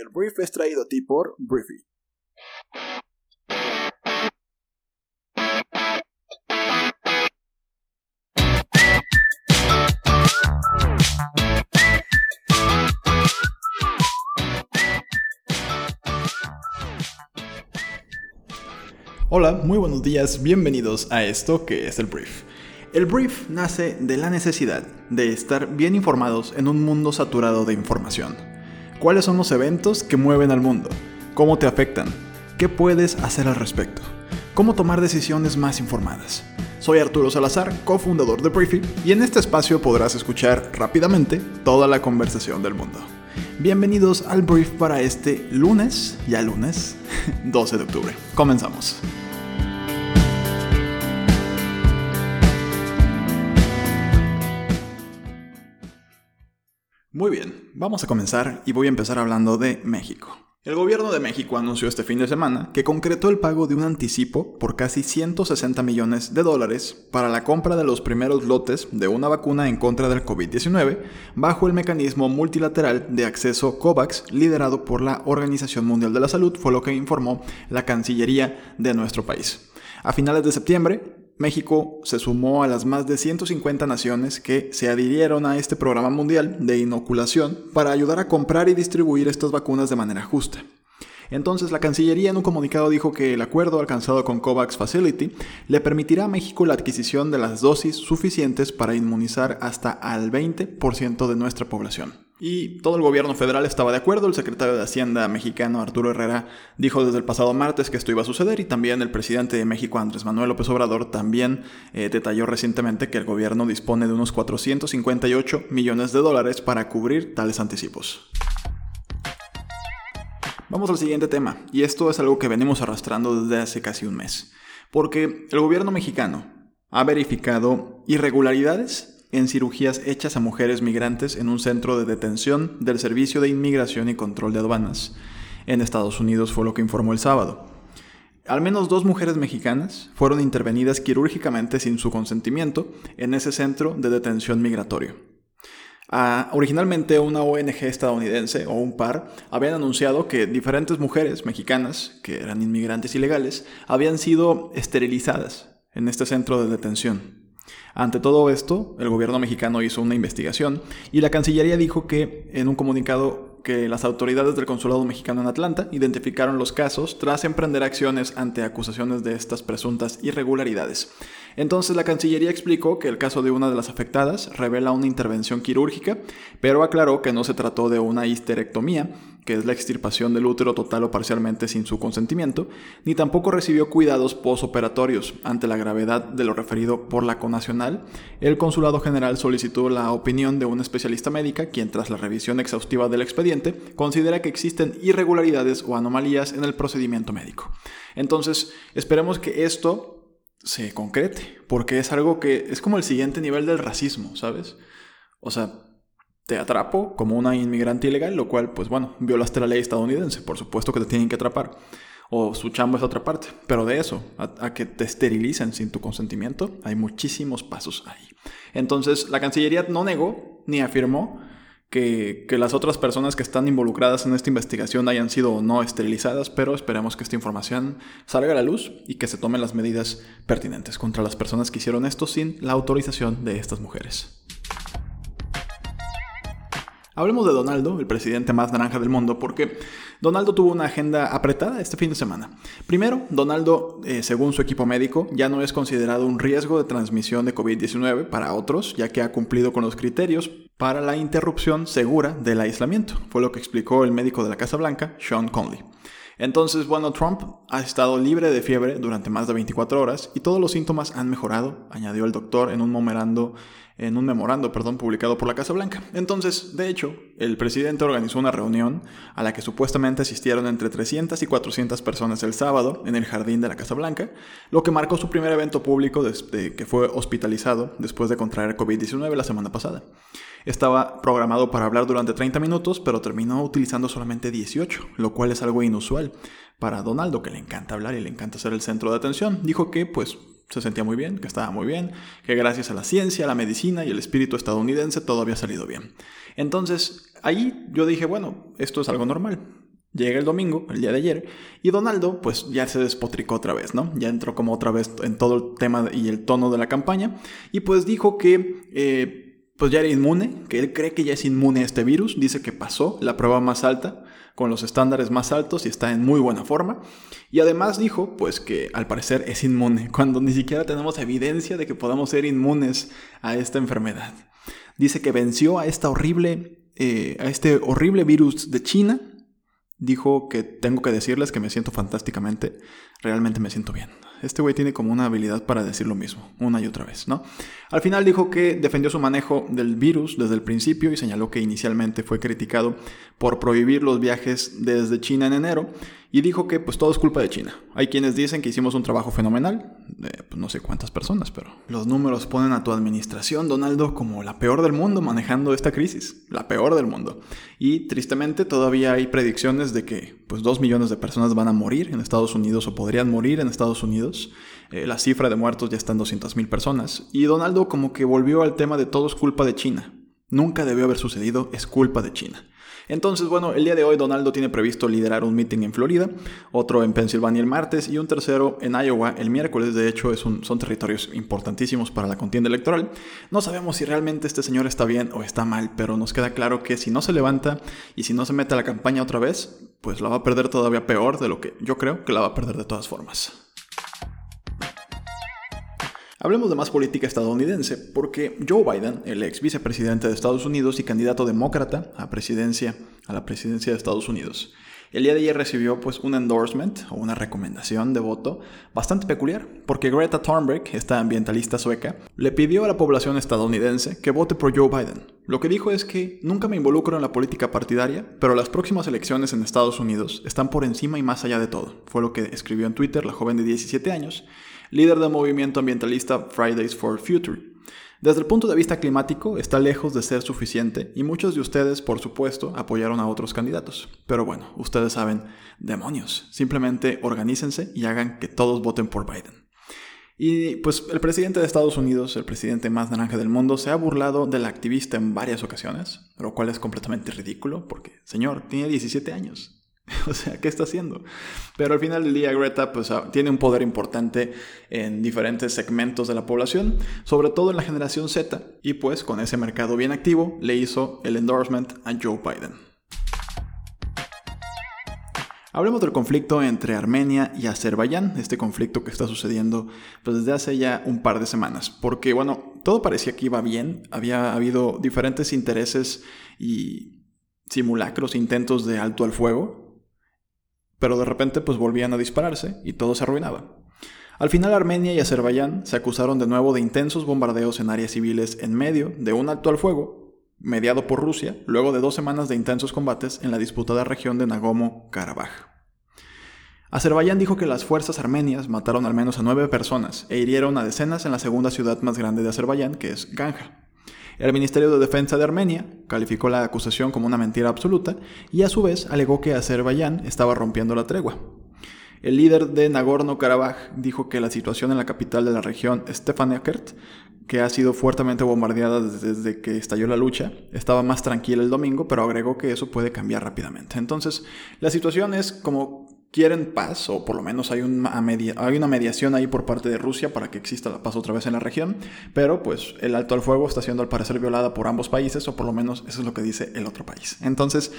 El brief es traído a ti por Briefy. Hola, muy buenos días, bienvenidos a esto que es el brief. El brief nace de la necesidad de estar bien informados en un mundo saturado de información. ¿Cuáles son los eventos que mueven al mundo? ¿Cómo te afectan? ¿Qué puedes hacer al respecto? ¿Cómo tomar decisiones más informadas? Soy Arturo Salazar, cofundador de Briefy, y en este espacio podrás escuchar rápidamente toda la conversación del mundo. Bienvenidos al brief para este lunes, ya lunes, 12 de octubre. Comenzamos. Muy bien, vamos a comenzar y voy a empezar hablando de México. El gobierno de México anunció este fin de semana que concretó el pago de un anticipo por casi 160 millones de dólares para la compra de los primeros lotes de una vacuna en contra del COVID-19 bajo el mecanismo multilateral de acceso COVAX liderado por la Organización Mundial de la Salud, fue lo que informó la Cancillería de nuestro país. A finales de septiembre, México se sumó a las más de 150 naciones que se adhirieron a este programa mundial de inoculación para ayudar a comprar y distribuir estas vacunas de manera justa. Entonces la Cancillería en un comunicado dijo que el acuerdo alcanzado con COVAX Facility le permitirá a México la adquisición de las dosis suficientes para inmunizar hasta al 20% de nuestra población. Y todo el gobierno federal estaba de acuerdo. El secretario de Hacienda mexicano Arturo Herrera dijo desde el pasado martes que esto iba a suceder y también el presidente de México Andrés Manuel López Obrador también eh, detalló recientemente que el gobierno dispone de unos 458 millones de dólares para cubrir tales anticipos. Vamos al siguiente tema, y esto es algo que venimos arrastrando desde hace casi un mes, porque el gobierno mexicano ha verificado irregularidades en cirugías hechas a mujeres migrantes en un centro de detención del Servicio de Inmigración y Control de Aduanas en Estados Unidos, fue lo que informó el sábado. Al menos dos mujeres mexicanas fueron intervenidas quirúrgicamente sin su consentimiento en ese centro de detención migratorio. Ah, originalmente una ONG estadounidense o un par habían anunciado que diferentes mujeres mexicanas, que eran inmigrantes ilegales, habían sido esterilizadas en este centro de detención. Ante todo esto, el gobierno mexicano hizo una investigación y la Cancillería dijo que en un comunicado que las autoridades del Consulado mexicano en Atlanta identificaron los casos tras emprender acciones ante acusaciones de estas presuntas irregularidades. Entonces la Cancillería explicó que el caso de una de las afectadas revela una intervención quirúrgica, pero aclaró que no se trató de una histerectomía, que es la extirpación del útero total o parcialmente sin su consentimiento, ni tampoco recibió cuidados posoperatorios. Ante la gravedad de lo referido por la Conacional, el Consulado General solicitó la opinión de una especialista médica, quien tras la revisión exhaustiva del expediente considera que existen irregularidades o anomalías en el procedimiento médico. Entonces, esperemos que esto se concrete, porque es algo que es como el siguiente nivel del racismo, ¿sabes? O sea, te atrapo como una inmigrante ilegal, lo cual, pues bueno, violaste la ley estadounidense, por supuesto que te tienen que atrapar. O su chamba es otra parte. Pero de eso, a, que te esterilicen sin tu consentimiento, hay muchísimos pasos ahí. Entonces, la Cancillería no negó ni afirmó que, que, las otras personas que están involucradas en esta investigación hayan sido o no esterilizadas, pero esperemos que esta información salga a la luz y que se tomen las medidas pertinentes contra las personas que hicieron esto sin la autorización de estas mujeres. Hablemos de Donaldo, el presidente más naranja del mundo, porque Donaldo tuvo una agenda apretada este fin de semana. Primero, Donaldo, eh, según su equipo médico, ya no es considerado un riesgo de transmisión de COVID-19 para otros, ya que ha cumplido con los criterios para la interrupción segura del aislamiento, fue lo que explicó el médico de la Casa Blanca, Sean Conley. Entonces, bueno, Trump ha estado libre de fiebre durante más de 24 horas y todos los síntomas han mejorado, añadió el doctor en un memorando, en un memorando, perdón, publicado por la Casa Blanca. Entonces, de hecho, el presidente organizó una reunión a la que supuestamente asistieron entre 300 y 400 personas el sábado en el jardín de la Casa Blanca, lo que marcó su primer evento público desde que fue hospitalizado después de contraer COVID-19 la semana pasada. Estaba programado para hablar durante 30 minutos, pero terminó utilizando solamente 18, lo cual es algo inusual para Donaldo, que le encanta hablar y le encanta ser el centro de atención. Dijo que, pues, se sentía muy bien, que estaba muy bien, que gracias a la ciencia, la medicina y el espíritu estadounidense todo había salido bien. Entonces, ahí yo dije, bueno, esto es algo normal. Llega el domingo, el día de ayer, y Donaldo pues ya se despotricó otra vez, ¿no? Ya entró como otra vez en todo el tema y el tono de la campaña, y pues dijo que eh, pues ya era inmune, que él cree que ya es inmune a este virus, dice que pasó la prueba más alta, con los estándares más altos y está en muy buena forma. Y además dijo, pues que al parecer es inmune, cuando ni siquiera tenemos evidencia de que podamos ser inmunes a esta enfermedad. Dice que venció a esta horrible, eh, a este horrible virus de China. Dijo que tengo que decirles que me siento fantásticamente, realmente me siento bien. Este güey tiene como una habilidad para decir lo mismo, una y otra vez, ¿no? Al final dijo que defendió su manejo del virus desde el principio y señaló que inicialmente fue criticado por prohibir los viajes desde China en enero y dijo que pues todo es culpa de China. Hay quienes dicen que hicimos un trabajo fenomenal, pues no sé cuántas personas, pero los números ponen a tu administración, Donaldo, como la peor del mundo manejando esta crisis, la peor del mundo. Y tristemente todavía hay predicciones de que pues dos millones de personas van a morir en Estados Unidos o podrían morir en Estados Unidos. Eh, la cifra de muertos ya está en 200 mil personas. Y Donaldo como que volvió al tema de todo es culpa de China. Nunca debió haber sucedido, es culpa de China. Entonces, bueno, el día de hoy Donaldo tiene previsto liderar un meeting en Florida, otro en Pensilvania el martes y un tercero en Iowa el miércoles. De hecho, es un, son territorios importantísimos para la contienda electoral. No sabemos si realmente este señor está bien o está mal, pero nos queda claro que si no se levanta y si no se mete a la campaña otra vez, pues la va a perder todavía peor de lo que yo creo que la va a perder de todas formas. Hablemos de más política estadounidense, porque Joe Biden, el ex vicepresidente de Estados Unidos y candidato demócrata a, presidencia, a la presidencia de Estados Unidos, el día de ayer recibió pues un endorsement o una recomendación de voto bastante peculiar, porque Greta Thunberg, esta ambientalista sueca, le pidió a la población estadounidense que vote por Joe Biden. Lo que dijo es que nunca me involucro en la política partidaria, pero las próximas elecciones en Estados Unidos están por encima y más allá de todo. Fue lo que escribió en Twitter la joven de 17 años líder del movimiento ambientalista Fridays for Future. Desde el punto de vista climático, está lejos de ser suficiente y muchos de ustedes, por supuesto, apoyaron a otros candidatos. Pero bueno, ustedes saben, demonios, simplemente organícense y hagan que todos voten por Biden. Y pues el presidente de Estados Unidos, el presidente más naranja del mundo, se ha burlado del activista en varias ocasiones, lo cual es completamente ridículo porque, señor, tiene 17 años. O sea, ¿qué está haciendo? Pero al final del día Greta pues, ah, tiene un poder importante en diferentes segmentos de la población, sobre todo en la generación Z, y pues con ese mercado bien activo le hizo el endorsement a Joe Biden. Hablemos del conflicto entre Armenia y Azerbaiyán, este conflicto que está sucediendo pues, desde hace ya un par de semanas, porque bueno, todo parecía que iba bien, había habido diferentes intereses y simulacros, intentos de alto al fuego, pero de repente pues volvían a dispararse y todo se arruinaba. Al final Armenia y Azerbaiyán se acusaron de nuevo de intensos bombardeos en áreas civiles en medio de un alto al fuego, mediado por Rusia, luego de dos semanas de intensos combates en la disputada región de Nagomo-Karabaj. Azerbaiyán dijo que las fuerzas armenias mataron al menos a nueve personas e hirieron a decenas en la segunda ciudad más grande de Azerbaiyán, que es Ganja. El Ministerio de Defensa de Armenia calificó la acusación como una mentira absoluta y a su vez alegó que Azerbaiyán estaba rompiendo la tregua. El líder de Nagorno-Karabaj dijo que la situación en la capital de la región, Stepanakert, que ha sido fuertemente bombardeada desde que estalló la lucha, estaba más tranquila el domingo, pero agregó que eso puede cambiar rápidamente. Entonces, la situación es como quieren paz, o por lo menos hay una, mediación ahí por parte de Rusia para que exista la paz otra vez en la región, pero pues el alto al fuego está siendo al parecer violada por ambos países, o por lo menos eso es lo que dice el otro país. Entonces,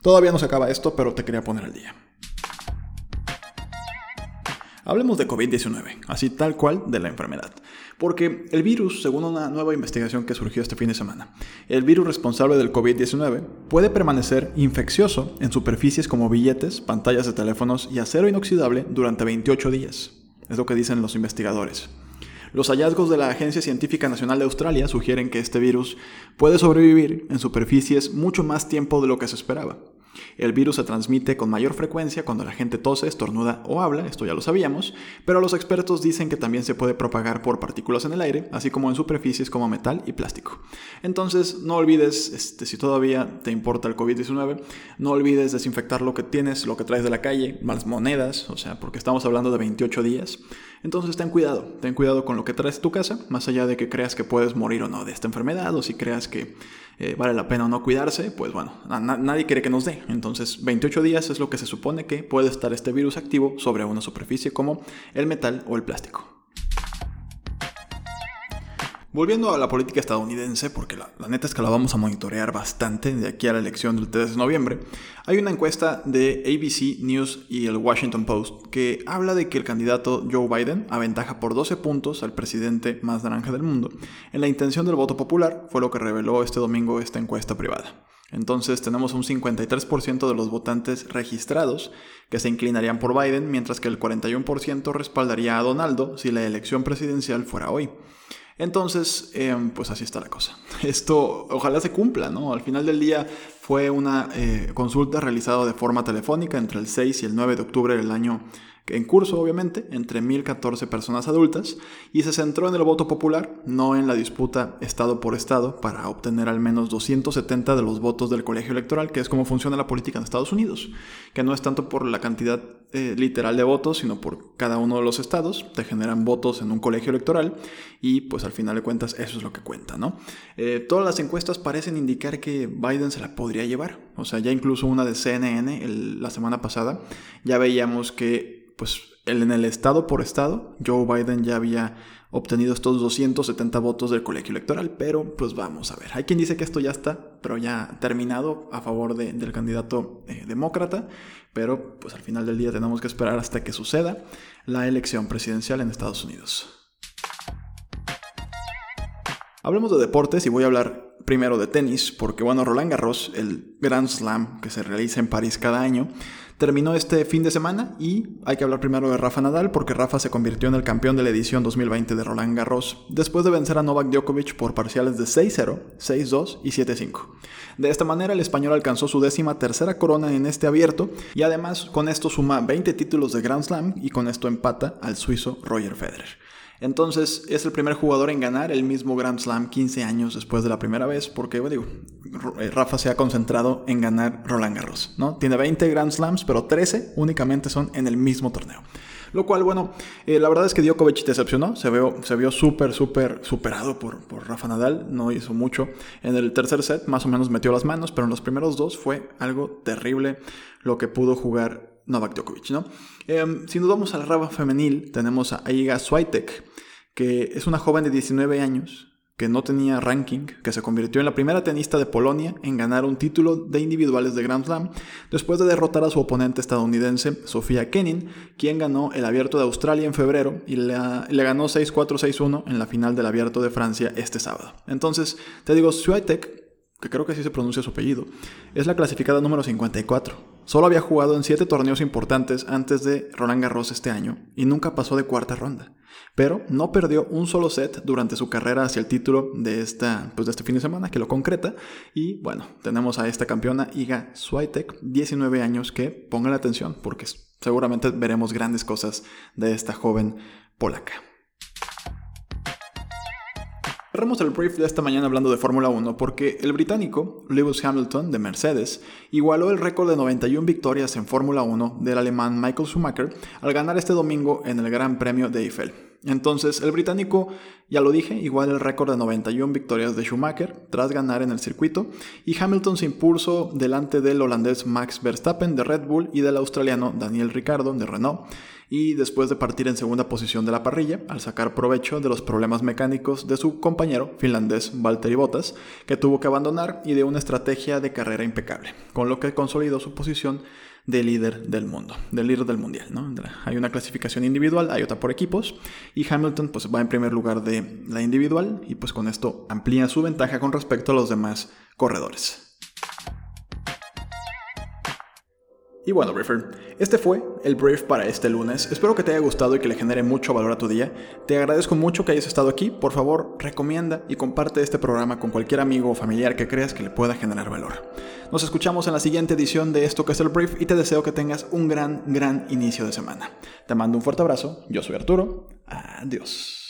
todavía no se acaba esto, pero te quería poner al día. Hablemos de COVID-19, así tal cual de la enfermedad. Porque el virus, según una nueva investigación que surgió este fin de semana, el virus responsable del COVID-19 puede permanecer infeccioso en superficies como billetes, pantallas de teléfonos y acero inoxidable durante 28 días. Es lo que dicen los investigadores. Los hallazgos de la Agencia Científica Nacional de Australia sugieren que este virus puede sobrevivir en superficies mucho más tiempo de lo que se esperaba. El virus se transmite con mayor frecuencia cuando la gente tose, estornuda o habla, esto ya lo sabíamos, pero los expertos dicen que también se puede propagar por partículas en el aire, así como en superficies como metal y plástico. Entonces, no olvides, este, si todavía te importa el COVID-19, no olvides desinfectar lo que tienes, lo que traes de la calle, más monedas, o sea, porque estamos hablando de 28 días. Entonces, ten cuidado, ten cuidado con lo que traes de tu casa, más allá de que creas que puedes morir o no de esta enfermedad, o si creas que eh, vale la pena o no cuidarse, pues bueno, nadie quiere que nos dé. Entonces, 28 días es lo que se supone que puede estar este virus activo sobre una superficie como el metal o el plástico. Volviendo a la política estadounidense, porque la, neta es que la vamos a monitorear bastante de aquí a la elección del 3 de noviembre, hay una encuesta de ABC News y el Washington Post que habla de que el candidato Joe Biden aventaja por 12 puntos al presidente más naranja del mundo. En la intención del voto popular fue lo que reveló este domingo esta encuesta privada. Entonces tenemos un 53% de los votantes registrados que se inclinarían por Biden, mientras que el 41% respaldaría a Donaldo si la elección presidencial fuera hoy. Entonces, em, pues así está la cosa. Esto ojalá se cumpla, ¿no? Al final del día fue una eh, consulta realizada de forma telefónica entre el 6 y el 9 de octubre del año en curso obviamente, entre 1.014 personas adultas, y se centró en el voto popular, no en la disputa estado por estado, para obtener al menos 270 de los votos del colegio electoral, que es como funciona la política en Estados Unidos, que no es tanto por la cantidad eh, literal de votos, sino por cada uno de los estados, te generan votos en un colegio electoral, y pues al final de cuentas eso es lo que cuenta, ¿no? Eh, todas las encuestas parecen indicar que Biden se la podría llevar, o sea, ya incluso una de CNN la semana pasada, ya veíamos que pues en el estado por estado, Joe Biden ya había obtenido estos 270 votos del colegio electoral, pero pues vamos a ver. Hay quien dice que esto ya está, pero ya terminado a favor del candidato eh, demócrata, pero pues al final del día tenemos que esperar hasta que suceda la elección presidencial en Estados Unidos. Hablemos de deportes y voy a hablar primero de tenis, porque bueno, Roland Garros, el Grand Slam que se realiza en París cada año, terminó este fin de semana y hay que hablar primero de Rafa Nadal porque Rafa se convirtió en el campeón de la edición 2020 de Roland Garros después de vencer a Novak Djokovic por parciales de 6-0, 6-2 y 7-5. De esta manera el español alcanzó su décima tercera corona en este abierto y además con esto suma 20 títulos de Grand Slam y con esto empata al suizo Roger Federer. Entonces es el primer jugador en ganar el mismo Grand Slam 15 años después de la primera vez, porque digo, eh, Rafa se ha concentrado en ganar Roland Garros, ¿no? Tiene 20 Grand Slams, pero 13 únicamente son en el mismo torneo. Lo cual, bueno, eh, la verdad es que Djokovic decepcionó, se, vio, se vio súper, súper superado por, por Rafa Nadal, no hizo mucho. En el tercer set más o menos metió las manos, pero en los primeros dos fue algo terrible lo que pudo jugar Novak Djokovic, ¿no? Em, si nos vamos a la rama femenil, tenemos a Iga Swiatek, que es una joven de 19 años que no tenía ranking, que se convirtió en la primera tenista de Polonia en ganar un título de individuales de Grand Slam, después de derrotar a su oponente estadounidense, Sofía Kenin, quien ganó el Abierto de Australia en febrero y le, ganó 6-4-6-1 en la final del Abierto de Francia este sábado. Entonces, te digo, Swiatek, que creo que así se pronuncia su apellido, es la clasificada número 54 Solo había jugado en siete torneos importantes antes de Roland Garros este año y nunca pasó de cuarta ronda. Pero no perdió un solo set durante su carrera hacia el título de, esta, pues de este fin de semana, que lo concreta. Y bueno, tenemos a esta campeona Iga Swiatek, 19 años, que pongan atención porque seguramente veremos grandes cosas de esta joven polaca. Cerramos el brief de esta mañana hablando de Fórmula 1 porque el británico Lewis Hamilton de Mercedes igualó el récord de 91 victorias en Fórmula 1 del alemán Michael Schumacher al ganar este domingo en el Gran Premio de Eiffel. Entonces, el británico, ya lo dije, igual el récord de 91 victorias de Schumacher tras ganar en el circuito, y Hamilton se impuso delante del holandés Max Verstappen de Red Bull y del australiano Daniel Ricciardo de Renault y después de partir en segunda posición de la parrilla, al sacar provecho de los problemas mecánicos de su compañero finlandés Valtteri Bottas, que tuvo que abandonar y de una estrategia de carrera impecable, con lo que consolidó su posición de líder del mundo, del líder del mundial. ¿no? Hay una clasificación individual, hay otra por equipos, y Hamilton pues, va en primer lugar de la individual y pues con esto amplía su ventaja con respecto a los demás corredores. Y bueno, Briefer, este fue el brief para este lunes. Espero que te haya gustado y que le genere mucho valor a tu día. Te agradezco mucho que hayas estado aquí. Por favor, recomienda y comparte este programa con cualquier amigo o familiar que creas que le pueda generar valor. Nos escuchamos en la siguiente edición de esto que es el brief y te deseo que tengas un gran, gran inicio de semana. Te mando un fuerte abrazo. Yo soy Arturo. Adiós.